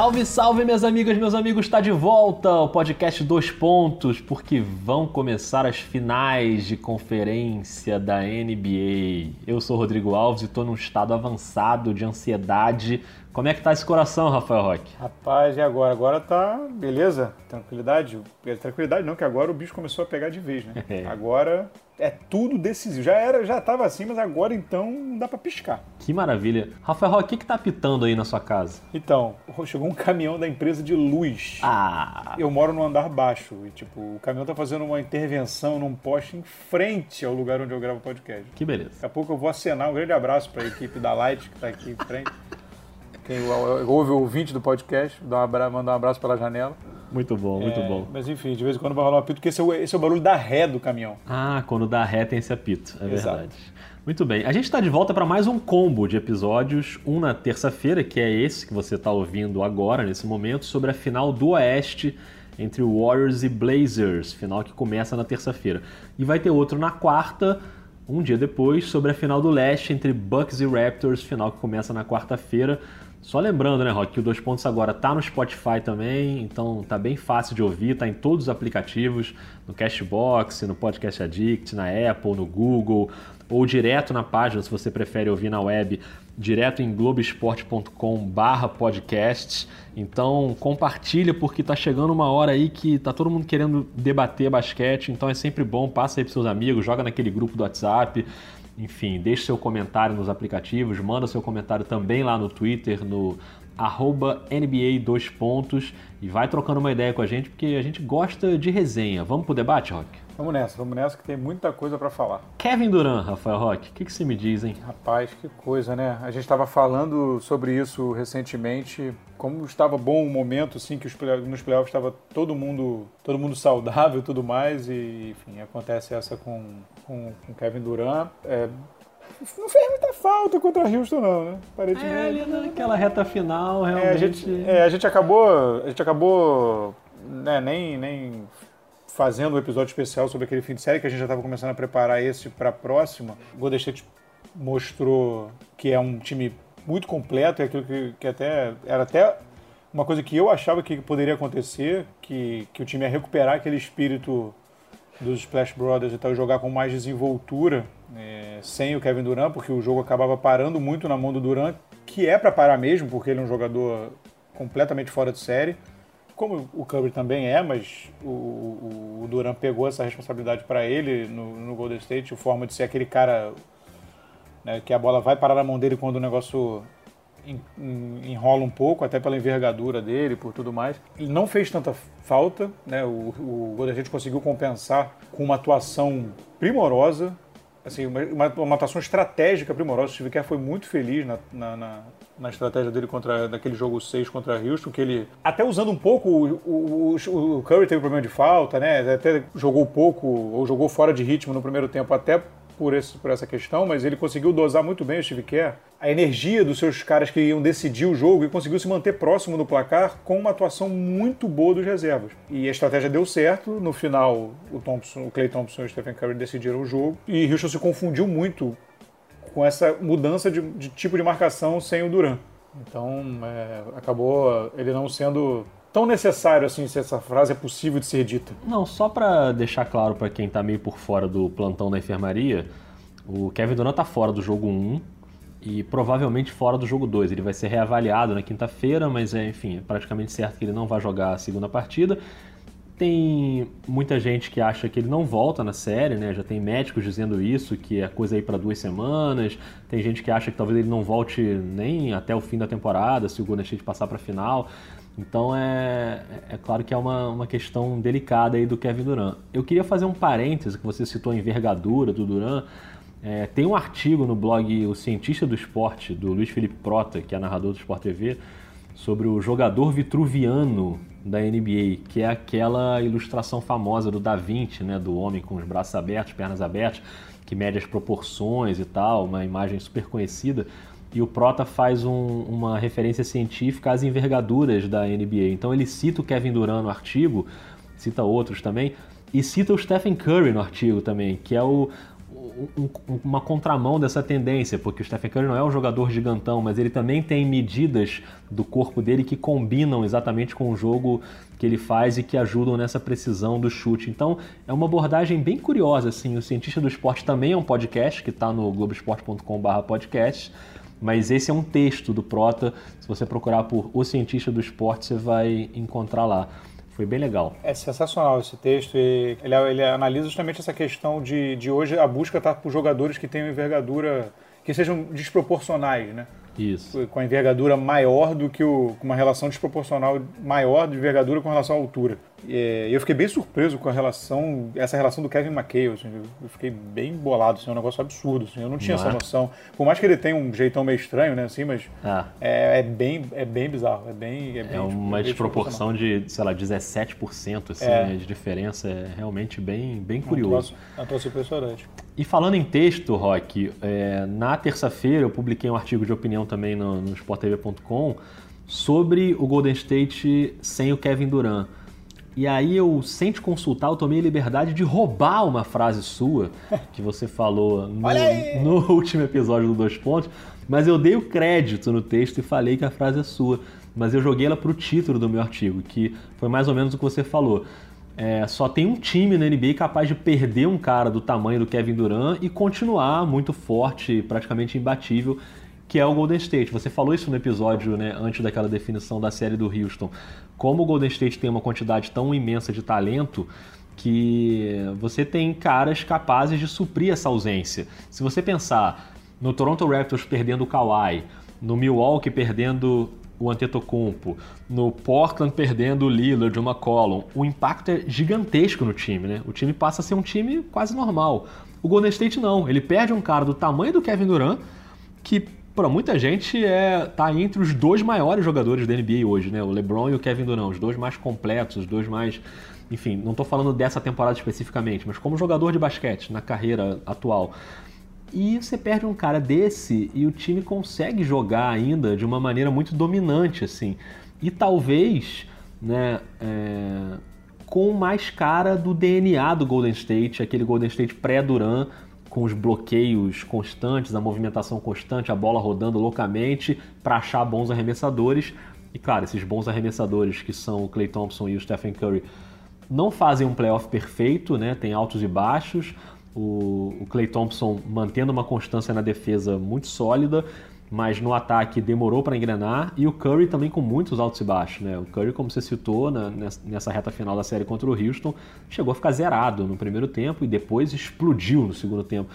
Salve, salve, minhas amigas, meus amigos, está de volta o podcast Dois Pontos, porque vão começar as finais de conferência da NBA. Eu sou Rodrigo Alves e estou num estado avançado de ansiedade. Como é que tá esse coração, Rafael Roque? Rapaz, e agora? Agora tá beleza, tranquilidade. Tranquilidade não, que agora o bicho começou a pegar de vez, né? É. Agora é tudo decisivo. Já era, já tava assim, mas agora então não dá pra piscar. Que maravilha. Rafael Roque, o que, que tá apitando aí na sua casa? Então, chegou um caminhão da empresa de luz. Ah, Eu moro no andar baixo e, tipo, o caminhão tá fazendo uma intervenção num poste em frente ao lugar onde eu gravo o podcast. que beleza. Daqui a pouco eu vou acenar um grande abraço para a equipe da Light que está aqui em frente. Quem ouve o ouvinte do podcast, dá um abra- mandar um abraço pela janela. Muito bom, muito É, bom. Mas enfim, de vez em quando vai rolar um apito, porque esse é, o, esse é o barulho da ré do caminhão. Ah, quando dá ré tem esse apito, é Exato. verdade. Muito bem, a gente está de volta para mais um combo de episódios, um na terça-feira, que é esse que você está ouvindo agora, nesse momento, sobre a final do Oeste entre Warriors e Blazers, final que começa na terça-feira. E vai ter outro na quarta, um dia depois, sobre a final do Leste entre Bucks e Raptors, final que começa na quarta-feira. Só lembrando, né, Rock, que o Dois Pontos agora tá no Spotify também, então tá bem fácil de ouvir, tá em todos os aplicativos, no Cashbox, no Podcast Addict, na Apple, no Google, ou direto na página, se você prefere ouvir na web, direto em globesport.com barra podcast. Então compartilha, porque tá chegando uma hora aí que tá todo mundo querendo debater basquete, então é sempre bom, passa aí pros seus amigos, joga naquele grupo do WhatsApp, enfim, deixe seu comentário nos aplicativos, manda seu comentário também lá no Twitter, no arroba NBA 2 pontos e vai trocando uma ideia com a gente, porque a gente gosta de resenha. Vamos pro debate, Rock? Vamos nessa, vamos nessa que tem muita coisa para falar. Kevin Durant, Rafael Rock, o que, que você me diz, hein? Rapaz, que coisa, né? A gente estava falando sobre isso recentemente, como estava bom o momento, assim, que os play- nos playoffs estava todo mundo, todo mundo saudável e tudo mais, e enfim, acontece essa com, com, com Kevin Durant. É, não fez muita falta contra Houston, não, né? Aparentemente. É, ali naquela reta final, É, a realmente. gente, é, a gente acabou, a gente acabou né, nem, nem fazendo um episódio especial sobre aquele fim de série que a gente já estava começando a preparar esse para a próxima. Golden State mostrou que é um time muito completo, é aquilo que, que até era até uma coisa que eu achava que poderia acontecer, que, que o time ia recuperar aquele espírito dos Splash Brothers e tal, jogar com mais desenvoltura é, sem o Kevin Durant, porque o jogo acabava parando muito na mão do Durant, que é para parar mesmo, porque ele é um jogador completamente fora de série, como o Curry também é, mas o, o, o Durant pegou essa responsabilidade para ele no, no Golden State, a forma de ser aquele cara né, que a bola vai parar na mão dele quando o negócio en- en- enrola um pouco, até pela envergadura dele, por tudo mais. Ele não fez tanta falta, né? O, o Golden State conseguiu compensar com uma atuação primorosa, assim, uma, uma, uma atuação estratégica primorosa. O Steve Kerr foi muito feliz na, na, na- na estratégia dele contra daquele jogo 6 contra Houston, que ele, até usando um pouco, o, o, o- Curry teve problema de falta, né? Até jogou pouco, ou jogou fora de ritmo no primeiro tempo, até por, esse, por essa questão, mas ele conseguiu dosar muito bem o Steve Kerr, a energia dos seus caras que iam decidir o jogo e conseguiu se manter próximo do placar com uma atuação muito boa dos reservas. E a estratégia deu certo, no final o, Thompson, o Clay Thompson e o Stephen Curry decidiram o jogo, e Houston se confundiu muito com essa mudança de, de tipo de marcação sem o Duran. Então é, acabou ele não sendo tão necessário assim, se essa frase é possível de ser dita. Não, só pra deixar claro pra quem tá meio por fora do plantão da enfermaria, o Kevin Durant tá fora do jogo 1 e provavelmente fora do jogo 2. Ele vai ser reavaliado na quinta-feira, mas é, enfim, é praticamente certo que ele não vai jogar a segunda partida. Tem muita gente que acha que ele não volta na série, né? Já tem médicos dizendo isso, que é coisa aí para duas semanas. Tem gente que acha que talvez ele não volte nem até o fim da temporada, se o Golden State passar para final. Então é, é claro que é uma, uma questão delicada aí do Kevin Durant. Eu queria fazer um parêntese, que você citou a envergadura do Durant. É, tem um artigo no blog O Cientista do Esporte, do Luiz Felipe Prota, que é narrador do Sport TV, sobre o jogador vitruviano da NBA, que é aquela ilustração famosa do Da Vinci, né, do homem com os braços abertos, pernas abertas, que mede as proporções e tal, uma imagem super conhecida. E o Prota faz um, uma referência científica às envergaduras da NBA. Então ele cita o Kevin Durant no artigo, cita outros também, e cita o Stephen Curry no artigo também, que é o, um, uma contramão dessa tendência, porque o Stephen Curry não é um jogador gigantão, mas ele também tem medidas do corpo dele que combinam exatamente com o jogo que ele faz e que ajudam nessa precisão do chute. Então é uma abordagem bem curiosa. Assim. O Cientista do Esporte também é um podcast que está no globesport.com/podcast. Mas esse é um texto do Prota. Se você procurar por O Cientista do Esporte, você vai encontrar lá. Foi bem legal. É sensacional esse texto. E ele, ele analisa justamente essa questão de, de hoje a busca estar tá por jogadores que tenham envergadura, que sejam desproporcionais, né? Isso. Com a envergadura maior do que o. com uma relação desproporcional maior de envergadura com relação à altura. E eu fiquei bem surpreso com a relação, essa relação do Kevin McHale, assim, eu fiquei bem bolado, assim, é um negócio absurdo, assim, eu não tinha não essa é? noção. Por mais que ele tenha um jeitão meio estranho, né, assim, mas ah. é, é, bem, é bem bizarro, é bem... É, bem, é uma desproporção de, sei lá, 17%, assim, é. né, de diferença, é realmente bem, bem curioso. É um troço impressionante. E falando em texto, Rock, na terça-feira eu publiquei um artigo de opinião também no, no sporttv.com sobre o Golden State sem o Kevin Durant. E aí eu, sem te consultar, eu tomei a liberdade de roubar uma frase sua que você falou no, no último episódio do Dois Pontos, mas eu dei o crédito no texto e falei que a frase é sua. Mas eu joguei ela para o título do meu artigo, que foi mais ou menos o que você falou. É, só tem um time na NBA capaz de perder um cara do tamanho do Kevin Durant e continuar muito forte, praticamente imbatível, que é o Golden State. Você falou isso no episódio né, antes daquela definição da série do Houston como o Golden State tem uma quantidade tão imensa de talento, que você tem caras capazes de suprir essa ausência. Se você pensar no Toronto Raptors perdendo o Kawhi, no Milwaukee perdendo o Antetokounmpo, no Portland perdendo o Lillard, o McCollum, o impacto é gigantesco no time, né? O time passa a ser um time quase normal. O Golden State não, ele perde um cara do tamanho do Kevin Durant, que para muita gente é tá entre os dois maiores jogadores da NBA hoje, né? O LeBron e o Kevin Durant, os dois mais completos, os dois mais, enfim, não estou falando dessa temporada especificamente, mas como jogador de basquete na carreira atual. E você perde um cara desse e o time consegue jogar ainda de uma maneira muito dominante, assim. E talvez, né, é, com mais cara do DNA do Golden State, aquele Golden State pré-Duran, com os bloqueios constantes, a movimentação constante, a bola rodando loucamente para achar bons arremessadores. E claro, esses bons arremessadores que são o Clay Thompson e o Stephen Curry não fazem um playoff perfeito, né? Tem altos e baixos. O, o Clay Thompson mantendo uma constância na defesa muito sólida, mas no ataque demorou para engrenar e o Curry também com muitos altos e baixos, né? O Curry, como você citou na, nessa reta final da série contra o Houston, chegou a ficar zerado no primeiro tempo e depois explodiu no segundo tempo.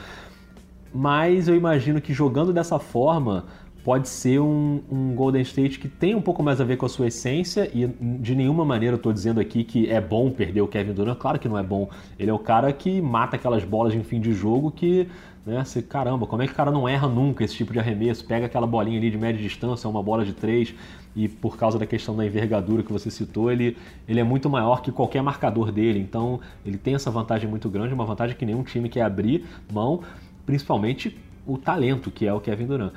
Mas eu imagino que jogando dessa forma pode ser um, um, Golden State que tem um pouco mais a ver com a sua essência e de nenhuma maneira eu estou dizendo aqui que é bom perder o Kevin Durant, claro que não é bom. Ele é o cara que mata aquelas bolas em fim de jogo que né? Você, caramba, como é que o cara não erra nunca esse tipo de arremesso? Pega aquela bolinha ali de média distância, uma bola de três, e por causa da questão da envergadura que você citou, ele, ele é muito maior que qualquer marcador dele. Então, ele tem essa vantagem muito grande, uma vantagem que nenhum time quer abrir mão, principalmente o talento, que é o Kevin Durant.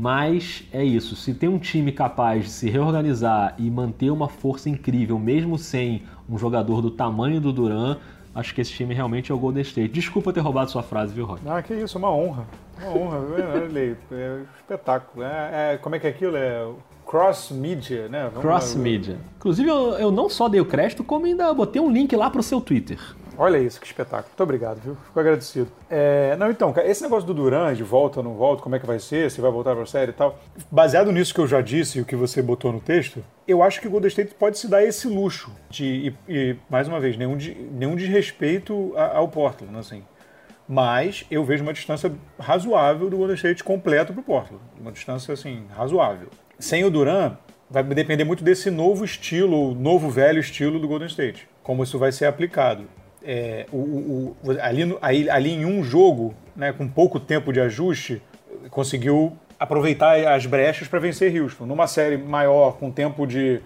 Mas é isso, se tem um time capaz de se reorganizar e manter uma força incrível, mesmo sem um jogador do tamanho do Durant, acho que esse time realmente é o Golden State. Desculpa ter roubado sua frase, viu, Rock? Ah, que isso, uma honra. Uma honra, é, é um espetáculo. É, é, como é que é aquilo? É cross media, né? Vamos cross lá. media. Inclusive, eu, eu não só dei o crédito, como ainda botei um link lá pro seu Twitter. Olha isso, que espetáculo. Muito obrigado, viu? Fico agradecido. É, não, então, esse negócio do Duran, de volta ou não volta, como é que vai ser, se vai voltar para a série e tal. Baseado nisso que eu já disse e o que você botou no texto, eu acho que o Golden State pode se dar esse luxo de, e, e mais uma vez, nenhum, de, nenhum desrespeito ao Portland, assim. Mas eu vejo uma distância razoável do Golden State completo para o Portland. Uma distância, assim, razoável. Sem o Duran, vai depender muito desse novo estilo, novo velho estilo do Golden State. Como isso vai ser aplicado é, o, o, ali, ali, ali em um jogo, né, com pouco tempo de ajuste, conseguiu aproveitar as brechas para vencer Houston. Numa série maior, com tempo de,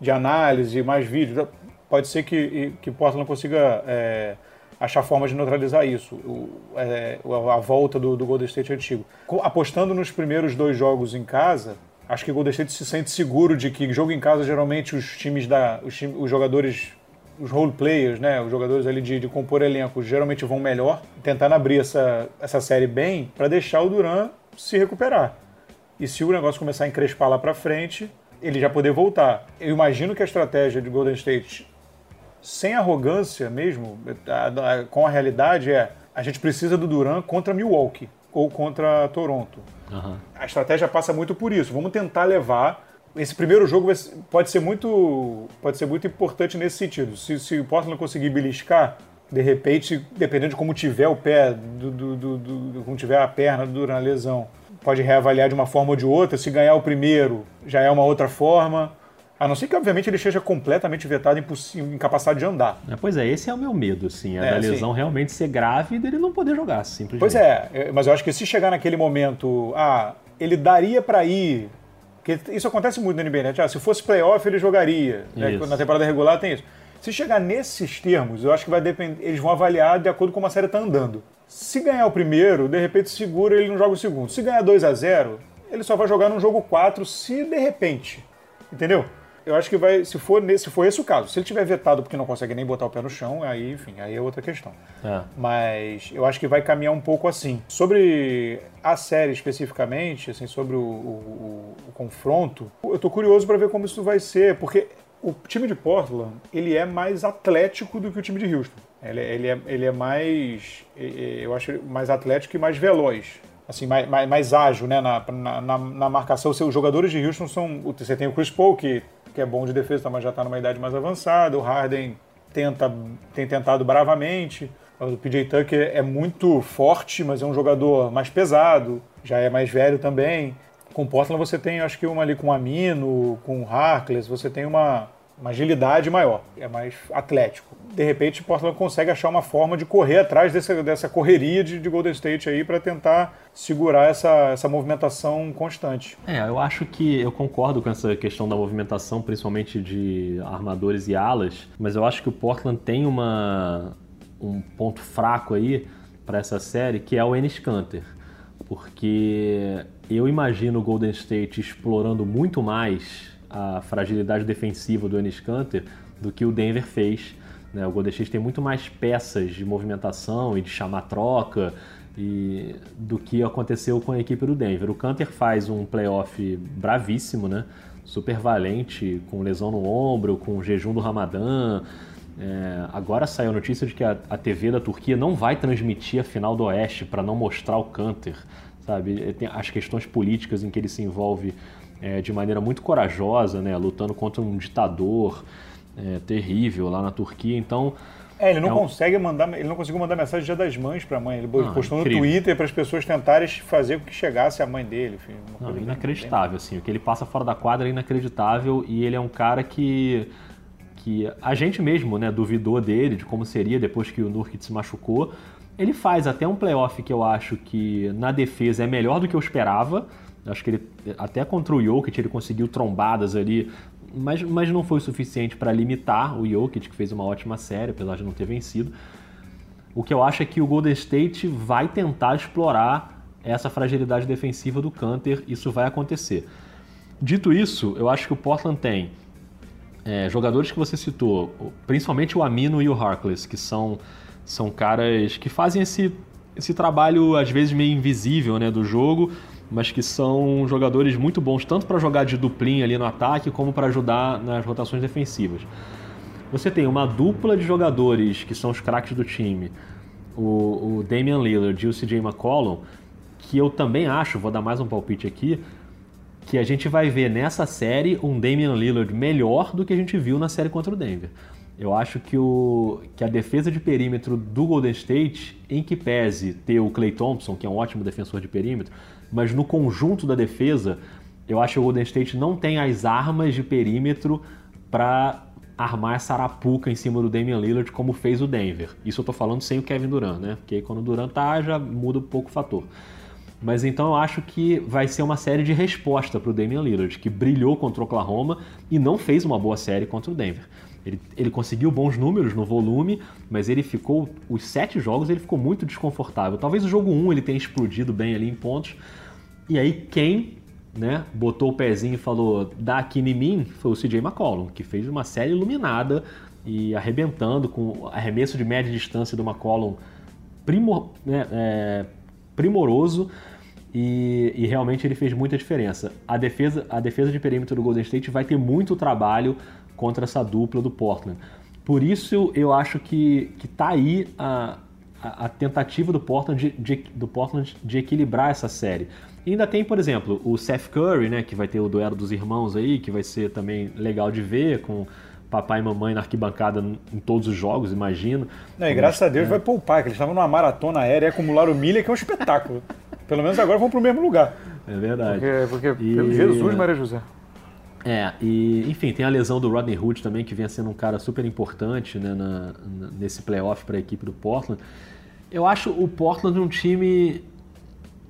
de análise, mais vídeos, pode ser que, que Portland consiga é, achar formas de neutralizar isso, o, é, a volta do, do Golden State antigo. Apostando nos primeiros dois jogos em casa, acho que o Golden State se sente seguro de que jogo em casa geralmente os times da os, os jogadores os role players, né, os jogadores ali de, de compor elenco, geralmente vão melhor, tentando abrir essa, essa série bem para deixar o Duran se recuperar. E se o negócio começar a encrespar lá para frente, ele já poder voltar. Eu imagino que a estratégia de Golden State, sem arrogância mesmo, com a realidade, é a gente precisa do Duran contra Milwaukee ou contra Toronto. Uhum. A estratégia passa muito por isso. Vamos tentar levar. Esse primeiro jogo pode ser muito, pode ser muito importante nesse sentido. Se, se o Portland conseguir beliscar, de repente, dependendo de como tiver o pé, do, do, do, do como tiver a perna durante a lesão, pode reavaliar de uma forma ou de outra. Se ganhar o primeiro, já é uma outra forma. A não ser que, obviamente, ele esteja completamente vetado, incapacitado de andar. É, pois é, esse é o meu medo, assim, é, é da lesão sim. realmente ser grave e dele não poder jogar, simplesmente. Pois é, é, mas eu acho que se chegar naquele momento, ah, ele daria para ir. Porque isso acontece muito no NBA, né? Ah, se fosse playoff, ele jogaria. Né? Na temporada regular tem isso. Se chegar nesses termos, eu acho que vai depender. Eles vão avaliar de acordo com como a série está andando. Se ganhar o primeiro, de repente segura, ele não joga o segundo. Se ganhar 2 a 0 ele só vai jogar no jogo 4 se de repente. Entendeu? Eu acho que vai, se for, se for esse o caso, se ele tiver vetado porque não consegue nem botar o pé no chão, aí, enfim, aí é outra questão. É. Mas eu acho que vai caminhar um pouco assim. Sobre a série especificamente, assim, sobre o, o, o confronto, eu tô curioso para ver como isso vai ser, porque o time de Portland, ele é mais atlético do que o time de Houston. Ele, ele, é, ele é mais, eu acho, mais atlético e mais veloz. Assim, mais, mais, mais ágil, né, na, na, na marcação. Os jogadores de Houston são... Você tem o Chris Paul, que, que é bom de defesa, mas já está numa idade mais avançada. O Harden tenta, tem tentado bravamente. O PJ Tucker é muito forte, mas é um jogador mais pesado. Já é mais velho também. Com Portland você tem, acho que uma ali com Amino, com o Harkless, você tem uma, uma agilidade maior, é mais atlético. De repente, Portland consegue achar uma forma de correr atrás dessa, dessa correria de, de Golden State aí para tentar segurar essa, essa movimentação constante. É, eu acho que eu concordo com essa questão da movimentação, principalmente de armadores e alas, mas eu acho que o Portland tem uma, um ponto fraco aí para essa série, que é o Enes Kanter. Porque eu imagino o Golden State explorando muito mais a fragilidade defensiva do Enes Kanter do que o Denver fez. Né? O Golden State tem muito mais peças de movimentação e de chamar troca e do que aconteceu com a equipe do Denver. O Kanter faz um playoff bravíssimo, né? super valente, com lesão no ombro, com jejum do Ramadã. É, agora saiu a notícia de que a, a, TV da Turquia não vai transmitir a final do Oeste para não mostrar o Kanter, sabe? Tem as questões políticas em que ele se envolve é, de maneira muito corajosa, né, lutando contra um ditador é, terrível lá na Turquia. Então, é, ele não é um... consegue mandar, ele não conseguiu mandar mensagem Dia das Mães para a mãe. Ele ah, postou incrível. no Twitter para as pessoas tentarem fazer com que chegasse a mãe dele. Enfim, não, inacreditável, bem... assim. O que ele passa fora da quadra é inacreditável e ele é um cara que que a gente mesmo, né, duvidou dele de como seria depois que o Nurkic se machucou. Ele faz até um playoff que eu acho que na defesa é melhor do que eu esperava. Acho que ele, até contra o Jokic, ele conseguiu trombadas ali, mas, mas não foi o suficiente para limitar o Jokic, que fez uma ótima série, apesar de não ter vencido. O que eu acho é que o Golden State vai tentar explorar essa fragilidade defensiva do Canter, isso vai acontecer. Dito isso, eu acho que o Portland tem é, jogadores que você citou, principalmente o Amino e o Harkless, que são, são caras que fazem esse, esse trabalho, às vezes, meio invisível né, do jogo, mas que são jogadores muito bons, tanto para jogar de duplinha ali no ataque, como para ajudar nas rotações defensivas. Você tem uma dupla de jogadores que são os craques do time, o, o Damian Lillard e o CJ McCollum, que eu também acho, vou dar mais um palpite aqui, que a gente vai ver nessa série um Damian Lillard melhor do que a gente viu na série contra o Denver. Eu acho que, o, que a defesa de perímetro do Golden State, em que pese ter o Clay Thompson, que é um ótimo defensor de perímetro, mas no conjunto da defesa, eu acho que o Golden State não tem as armas de perímetro para armar essa arapuca em cima do Damian Lillard como fez o Denver. Isso eu tô falando sem o Kevin Durant, né? Porque aí quando o Durant tá, já muda um pouco o fator. Mas então eu acho que vai ser uma série de resposta para o Damian Lillard, que brilhou contra o Oklahoma e não fez uma boa série contra o Denver. Ele, ele conseguiu bons números no volume, mas ele ficou. Os sete jogos ele ficou muito desconfortável. Talvez o jogo 1 um ele tenha explodido bem ali em pontos. E aí quem né, botou o pezinho e falou dá aqui em mim foi o CJ McCollum, que fez uma série iluminada e arrebentando com arremesso de média distância do McCollum primor, né, é, primoroso e, e, realmente ele fez muita diferença. A defesa, a defesa de perímetro do Golden State vai ter muito trabalho contra essa dupla do Portland. Por isso eu acho que, que tá aí a, a, a tentativa do Portland de, de, do Portland de equilibrar essa série. E ainda tem, por exemplo, o Seth Curry, né, que vai ter o duelo dos irmãos aí, que vai ser também legal de ver, com papai e mamãe na arquibancada em todos os jogos, imagino. Não, e graças a Deus é. vai poupar, que eles estavam numa maratona aérea e acumularam milha, que é um espetáculo. Pelo menos agora vão para o mesmo lugar. É verdade. Porque, porque e... Jesus, Maria José. É, e enfim, tem a lesão do Rodney Hood também, que vem sendo um cara super importante né, na, na, nesse playoff para a equipe do Portland. Eu acho o Portland um time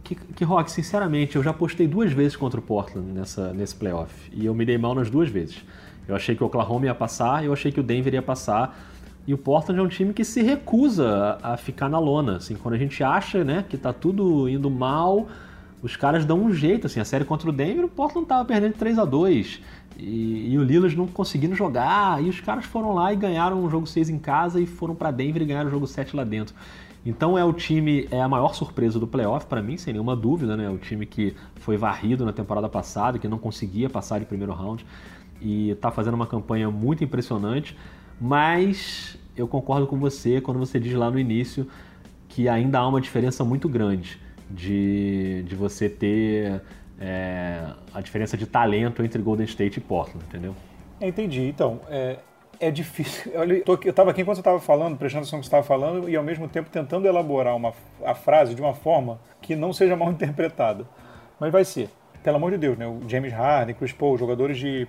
que, que, Rock, sinceramente, eu já postei duas vezes contra o Portland nessa, nesse playoff. E eu me dei mal nas duas vezes. Eu achei que o Oklahoma ia passar, eu achei que o Denver ia passar. E o Portland é um time que se recusa a, a ficar na lona. Assim, quando a gente acha né, que tá tudo indo mal, os caras dão um jeito. Assim, a série contra o Denver, o Portland tava perdendo 3 a 2 e, e o Lillard não conseguindo jogar. E os caras foram lá e ganharam o jogo 6 em casa e foram para Denver e ganharam o jogo 7 lá dentro. Então é o time, é a maior surpresa do playoff para mim, sem nenhuma dúvida, né? O time que foi varrido na temporada passada, que não conseguia passar de primeiro round e está fazendo uma campanha muito impressionante, mas eu concordo com você quando você diz lá no início que ainda há uma diferença muito grande de, de você ter é, a diferença de talento entre Golden State e Portland, entendeu? Entendi. Então, é, é difícil. Eu estava aqui enquanto você estava falando, prestando atenção no que você estava falando e ao mesmo tempo tentando elaborar uma, a frase de uma forma que não seja mal interpretada. Mas vai ser. Pelo amor de Deus, né? O James Harden, Chris Paul, jogadores de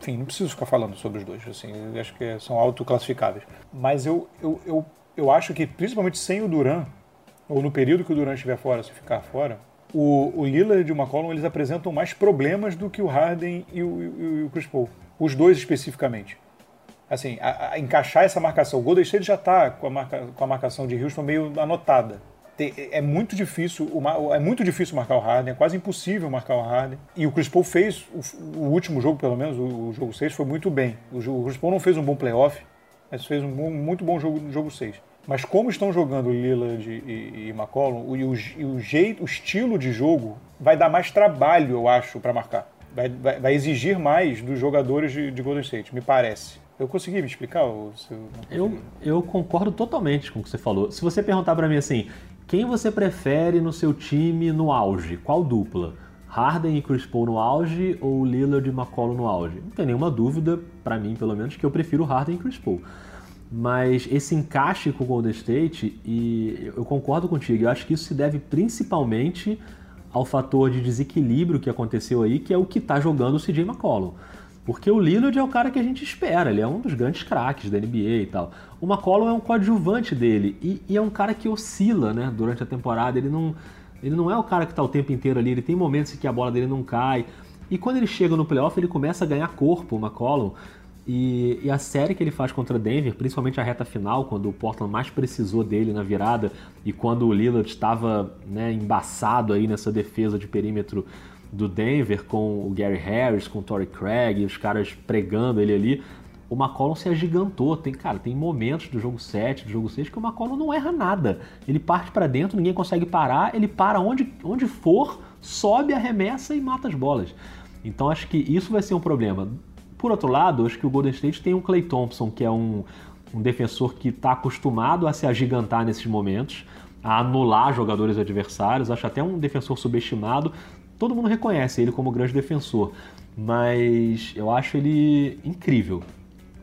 enfim, não preciso ficar falando sobre os dois, assim, acho que são autoclassificáveis. Mas eu, eu, eu, eu acho que, principalmente sem o Duran, ou no período que o Duran estiver fora, se ficar fora, o, o Lillard e o McCollum eles apresentam mais problemas do que o Harden e o, e o Chris Paul. Os dois especificamente. Assim, a, a encaixar essa marcação. O Golden State já está com, a com a marcação de Houston meio anotada é muito difícil, é muito difícil marcar o Harden, é quase impossível marcar o Harden. E o Chris Paul fez o, o último jogo, pelo menos, o, o jogo 6 foi muito bem. O, o, Chris Paul não fez um bom playoff, mas fez um bom, muito bom jogo no jogo 6. Mas como estão jogando Lillard e, e, e McCollum, o, o, jeito, o estilo de jogo vai dar mais trabalho, eu acho, para marcar. Vai, vai, vai, exigir mais dos jogadores de, de Golden State, me parece. Eu consegui me explicar? Ou eu, eu concordo totalmente com o que você falou. Se você perguntar para mim assim, quem você prefere no seu time no auge? Qual dupla? Harden e Chris Paul no auge ou Lillard e McCollum no auge? Não tem nenhuma dúvida, para mim pelo menos, que eu prefiro Harden e Chris Paul. Mas esse encaixe com o Golden State, e eu concordo contigo, eu acho que isso se deve principalmente ao fator de desequilíbrio que aconteceu aí, que é o que está jogando o CJ McCollum. Porque o Lillard é o cara que a gente espera, ele é um dos grandes craques da NBA e tal. O McCollum é um coadjuvante dele e, e, é um cara que oscila né, durante a temporada, ele não, ele não é o cara que está o tempo inteiro ali, ele tem momentos em que a bola dele não cai. E quando ele chega no playoff, ele começa a ganhar corpo, o McCollum. E, e, a série que ele faz contra Denver, principalmente a reta final, quando o Portland mais precisou dele na virada e quando o Lillard estava né, embaçado aí nessa defesa de perímetro do Denver com o Gary Harris, com o Torrey Craig, os caras pregando ele ali, o McCollum se agigantou. Tem, cara, tem momentos do jogo 7, do jogo 6 que o McCollum não erra nada. Ele parte para dentro, ninguém consegue parar, ele para onde, onde for, sobe, arremessa e mata as bolas. Então acho que isso vai ser um problema. Por outro lado, acho que o Golden State tem um Clay Thompson, que é um, um defensor que está acostumado a se agigantar nesses momentos, a anular jogadores adversários. Acho até um defensor subestimado, todo mundo reconhece ele como grande defensor, mas eu acho ele incrível.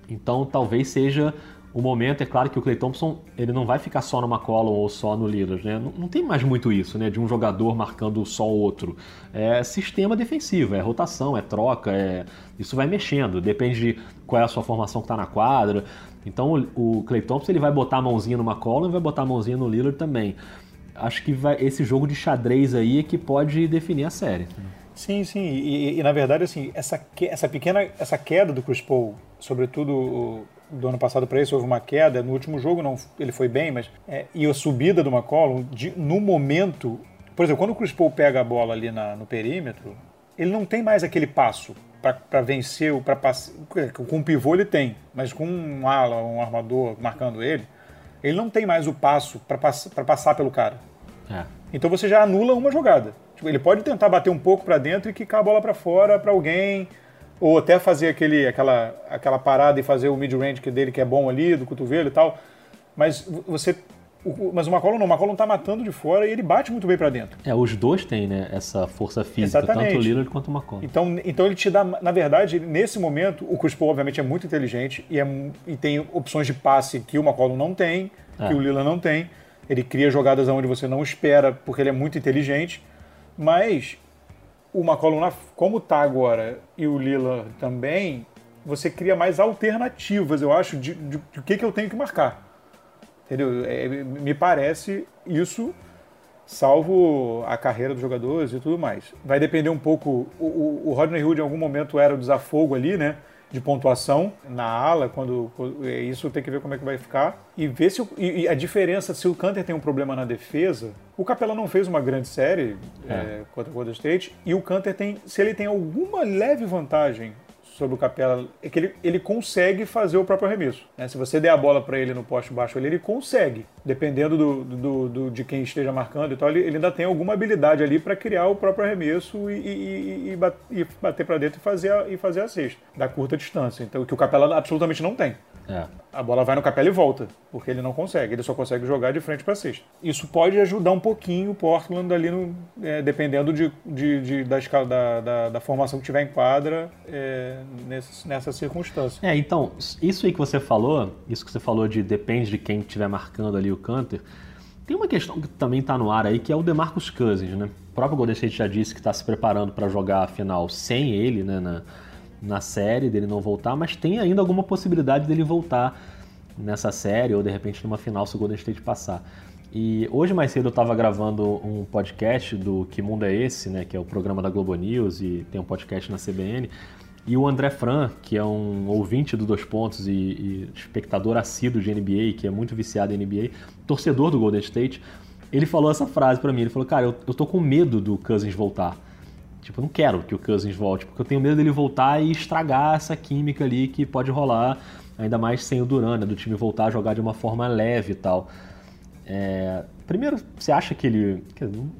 Então talvez seja o momento, é claro que o Clay Thompson ele não vai ficar só no McCollum ou só no Lillard, né? Não, não, tem mais muito isso, né? De um jogador marcando só o outro. É sistema defensivo, é rotação, é troca, é... isso vai mexendo, depende de qual é a sua formação que está na quadra. Então o, o Clay Thompson ele vai botar a mãozinha no McCollum e vai botar a mãozinha no Lillard também acho que vai, esse jogo de xadrez aí é que pode definir a série. Sim, sim. E, e, na verdade, assim, essa, essa pequena essa queda do Chris Paul, sobretudo do ano passado para esse, houve uma queda. No último jogo não, ele foi bem, mas. É, e a subida do McCollum, de, no momento. Por exemplo, quando o Chris Paul pega a bola ali na, no perímetro, ele não tem mais aquele passo para vencer, para passar. Com um pivô ele tem, mas com um ala, um armador marcando ele, ele não tem mais o passo para pass passar pelo cara. É. Então você já anula uma jogada. Tipo, ele pode tentar bater um pouco para dentro e quicar a bola para fora para alguém, ou até fazer aquele, aquela, aquela parada e fazer o mid-range dele que é bom ali, do cotovelo e tal. Mas você o, mas o McCollum não, o McCollum tá matando de fora e ele bate muito bem para dentro. É, os dois têm, né, essa força física, Exatamente. tanto o Lillard quanto o McCollum. Então, então ele te dá, na verdade, nesse momento, o Chris Paul obviamente é muito inteligente e, é, e tem opções de passe que o McCollum não tem, é. que o Lillard não tem. Ele cria jogadas onde você não espera, porque ele é muito inteligente. Mas o McCollum, como tá agora, e o Lillard também, você cria mais alternativas, eu acho, de, de, de o que, que eu tenho que marcar. Entendeu? É, me parece isso, salvo a carreira dos jogadores e tudo mais. Vai depender um pouco. O, o Rodney Hood em algum momento era o desafogo ali, né? De pontuação na ala, quando, é, isso tem que ver como é que vai ficar. E ver se e, e a diferença, se o Canter tem um problema na defesa. O Capela não fez uma grande série é. É, contra o Golden State. E o Canter tem. Se ele tem alguma leve vantagem sobre o Capela é que ele, ele consegue fazer o próprio arremesso. Né? Se você der a bola para ele no poste baixo, ele, ele consegue, dependendo do, do, do, de quem esteja marcando e tal, ele, ele ainda tem alguma habilidade ali para criar o próprio arremesso e, e, e, e bater para dentro e fazer, a, e fazer a cesta, da curta distância. Então, que o Capela absolutamente não tem. É. A bola vai no Capela e volta, porque ele não consegue, ele só consegue jogar de frente para cesta. Isso pode ajudar um pouquinho o Portland ali, no, é, dependendo de, de, de da, escala, da, da, da, formação que tiver em quadra é, nessa, nessa circunstância. É, então, isso aí que você falou, isso que você falou de depende de quem estiver marcando ali o Canter, tem uma questão que também está no ar aí, que é o DeMarcus Cousins, né? O próprio Golden State já disse que está se preparando para jogar a final sem ele, né, na, na série, dele não voltar, mas tem ainda alguma possibilidade dele voltar nessa série ou de repente numa final se o Golden State passar. E hoje mais cedo eu estava gravando um podcast do Que Mundo é Esse, né, que é o programa da Globo News e tem um podcast na CBN. E o André Fran, que é um ouvinte do Dois Pontos e, e espectador assíduo de NBA, que é muito viciado em NBA, torcedor do Golden State, ele falou essa frase para mim. Ele falou: Cara, eu, eu tô com medo do Cousins voltar. Tipo, eu não quero que o Cousins volte, porque eu tenho medo dele voltar e estragar essa química ali que pode rolar, ainda mais sem o Duran, né, do time voltar a jogar de uma forma leve e tal. É, primeiro, você acha que ele.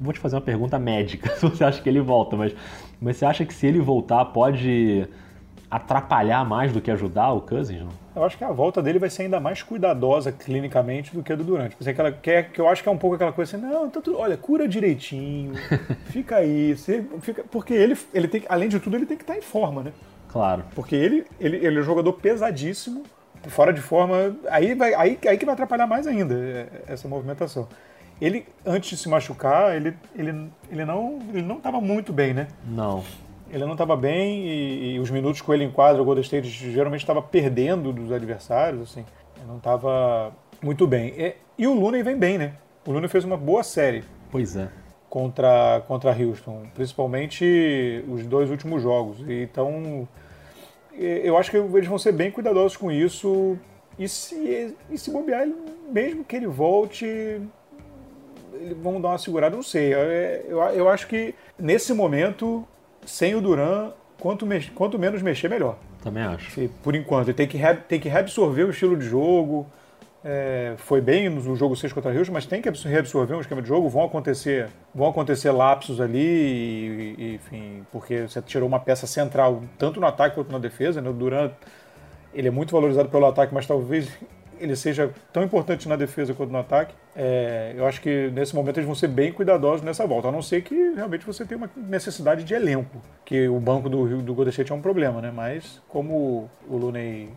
Vou te fazer uma pergunta médica se você acha que ele volta, mas, mas você acha que se ele voltar pode atrapalhar mais do que ajudar o Cousins? Não? Eu acho que a volta dele vai ser ainda mais cuidadosa clinicamente do que a do Durante. Assim, aquela, que, é, que eu acho que é um pouco aquela coisa assim, não, tudo, olha, cura direitinho, fica aí. Você, fica, porque ele, ele tem, além de tudo, ele tem que estar tá em forma, né? Claro. Porque ele, ele, ele é um jogador pesadíssimo, fora de forma. Aí, vai, aí, aí que vai atrapalhar mais ainda é, essa movimentação. Ele, antes de se machucar, ele, ele, ele não ele não estava muito bem, né? Não ele não estava bem e, e, os minutos com ele em quadra, o Golden State geralmente estava perdendo dos adversários, assim. Ele não estava muito bem. E, e, o Looney vem bem, né? O Looney fez uma boa série. Pois é. Contra, contra Houston, principalmente os dois últimos jogos. Então, eu acho que eles vão ser bem cuidadosos com isso. E se, e se bobear, mesmo que ele volte, eles vão dar uma segurada, não sei. Eu, eu, eu acho que nesse momento sem o Duran, quanto, quanto menos mexer, melhor. Também acho. por enquanto, ele tem que, re, tem que reabsorver o estilo de jogo. É, foi bem no jogo 6 contra Rio, mas tem que reabsorver um esquema de jogo. Vão acontecer, vão acontecer lapsos ali, e, e, enfim, porque você tirou uma peça central, tanto no ataque quanto na defesa. Né? O Duran ele é muito valorizado pelo ataque, mas talvez ele seja tão importante na defesa quanto no ataque. É, eu acho que nesse momento eles vão ser bem cuidadosos nessa volta, a não ser que realmente você tenha uma necessidade de elenco, que o banco do, do Golden State é um problema, né? Mas como o Looney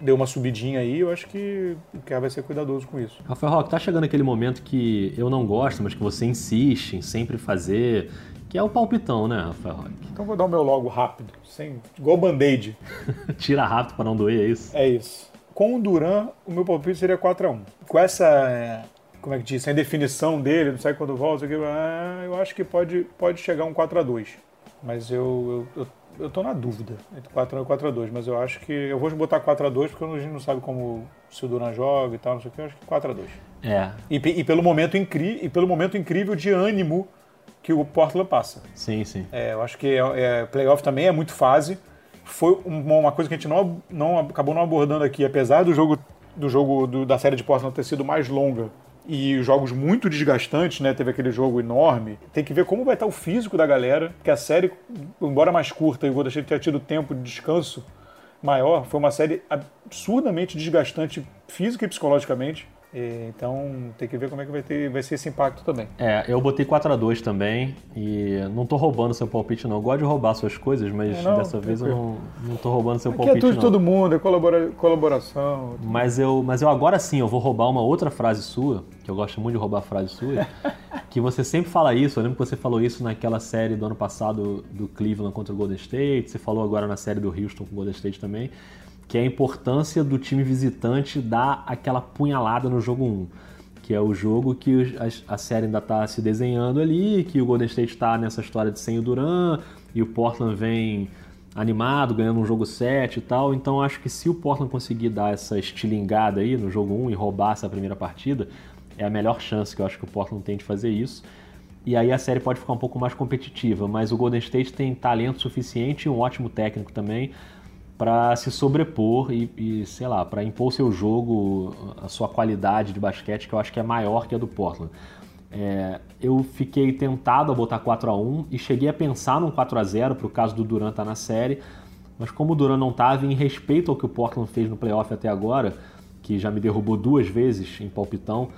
deu uma subidinha aí, eu acho que o Kerr vai ser cuidadoso com isso. Rafael Roque, tá chegando aquele momento que eu não gosto, mas que você insiste em sempre fazer, que é o palpitão, né, Rafael Roque? Então vou dar o meu logo rápido, sem, igual band-aid. Tira rápido para não doer, é isso? É isso. Com o Duran, o meu palpite seria 4x1. Com essa, é, como é que diz, sem definição dele, não sai quando volta, eu acho que pode, pode chegar um 4x2. Mas eu, eu, eu, eu tô na dúvida entre 4x1 e 4x2. Mas eu acho que. Eu vou botar 4x2 porque a gente não sabe como se o Duran joga e tal, não sei o que. Eu acho que 4x2. É. E, e, pelo momento incri, e pelo momento incrível de ânimo que o Portland passa. Sim, sim. É, eu acho que é, é, playoff também é muito fase. Foi uma coisa que a gente não, não acabou não abordando aqui, apesar do jogo do jogo do, da série de Portland ter sido mais longa e jogos muito desgastantes, né? Teve aquele jogo enorme. Tem que ver como vai estar o físico da galera, porque a série, embora mais curta e o Golden tenha tido tempo de descanso maior, foi uma série absurdamente desgastante física e psicologicamente. Então tem que ver como é que vai, ter, vai ser esse impacto também. É, eu botei 4 a 2 também e não tô roubando seu palpite não. Eu gosto de roubar suas coisas, mas não, dessa vez eu não, não tô roubando seu Aqui palpite é tudo não. todo mundo, é colabora, colaboração. Mas eu, mas eu agora sim, eu vou roubar uma outra frase sua, que eu gosto muito de roubar frase sua, que você sempre fala isso. Eu lembro que você falou isso naquela série do ano passado do Cleveland contra o Golden State, você falou agora na série do Houston com o Golden State também que é a importância do time visitante dar aquela punhalada no jogo 1 que é o jogo que a, série ainda está se desenhando ali, que o Golden State está nessa história de sem o Duran e o Portland vem animado, ganhando um jogo 7 e tal. Então acho que se o Portland conseguir dar essa estilingada aí no jogo 1 e roubar essa primeira partida, é a melhor chance que eu acho que o Portland tem de fazer isso. E aí a série pode ficar um pouco mais competitiva, mas o Golden State tem talento suficiente e um ótimo técnico também para se sobrepor e, e sei lá, para impor seu jogo, a sua qualidade de basquete, que eu acho que é maior que a do Portland. É, eu fiquei tentado a botar 4 a 1 e cheguei a pensar num 4 a 0 para o caso do Durant estar tá na série, mas como o Durant não estava, em respeito ao que o Portland fez no playoff até agora, que já me derrubou duas vezes em palpitão,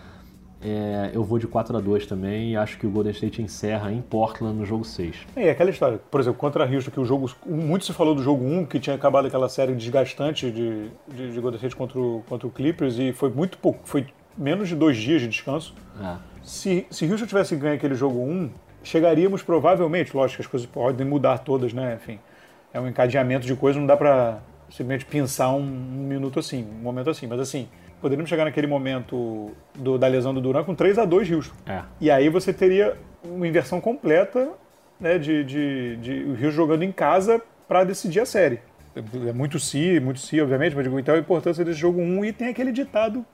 é, eu vou de 4 a 2 também e acho que o Golden State encerra em Portland no jogo 6. É, aquela história, por exemplo, contra a Houston, que o jogo. Muito se falou do jogo 1, que tinha acabado aquela série desgastante de, de, de Golden State contra o, contra o Clippers, e foi muito pouco, foi menos de dois dias de descanso. É. Se, se Houston tivesse ganho aquele jogo 1, chegaríamos provavelmente, lógico que as coisas podem mudar todas, né? Enfim, é um encadeamento de coisas, não dá pra simplesmente pensar um, um minuto assim, um momento assim, mas assim poderíamos chegar naquele momento do, da lesão do Duran com 3 a 2 Houston. É. E aí você teria uma inversão completa né, de, de, de o Rio jogando em casa para decidir a série. É muito si, muito si, obviamente, mas digo, então a importância desse jogo 1 e tem aquele ditado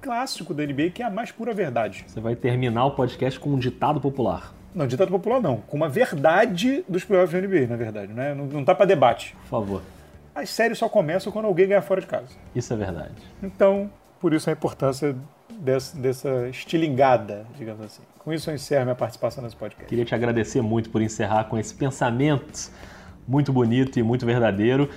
clássico da NBA que é a mais pura verdade. Você vai terminar o podcast com um ditado popular. Não, ditado popular não, com uma verdade dos playoffs da NBA, na verdade, né? Não, não tá para debate. Por favor. As séries só começam quando alguém ganha fora de casa. Isso é verdade. Então, por isso a importância dessa, dessa estilingada, digamos assim. Com isso eu encerro minha participação nesse podcast. Queria te agradecer muito por encerrar com esse pensamento muito bonito e muito verdadeiro.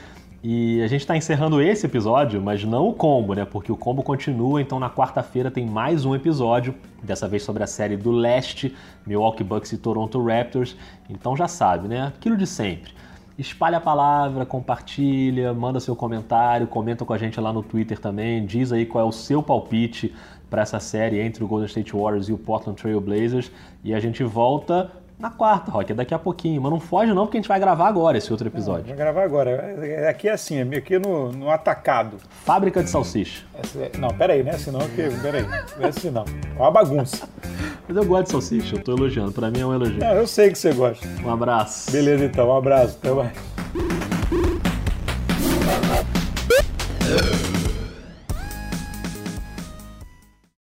E a gente está encerrando esse episódio, mas não o combo, né? Porque o combo continua, então na quarta-feira tem mais um episódio, dessa vez sobre a série do leste, Milwaukee Bucks e Toronto Raptors. Então já sabe, né? Aquilo de sempre espalha a palavra, compartilha, manda seu comentário, comenta com a gente lá no Twitter também, diz aí qual é o seu palpite para essa série entre o Golden State Warriors e o Portland Trail Blazers. E a gente volta na quarta, Rock, é daqui a pouquinho. Mas não foge não, porque a gente vai gravar agora esse outro episódio. Vai gravar agora. É, aqui é assim, é aqui no, no atacado. Fábrica de salsicha. É, não, peraí, né? Senão que. Peraí. Não é assim não. É uma bagunça. Mas eu gosto de salsicha, eu tô elogiando. Pra mim é um elogio. Não, eu sei que você gosta. Um abraço. Beleza então, um abraço. Até mais.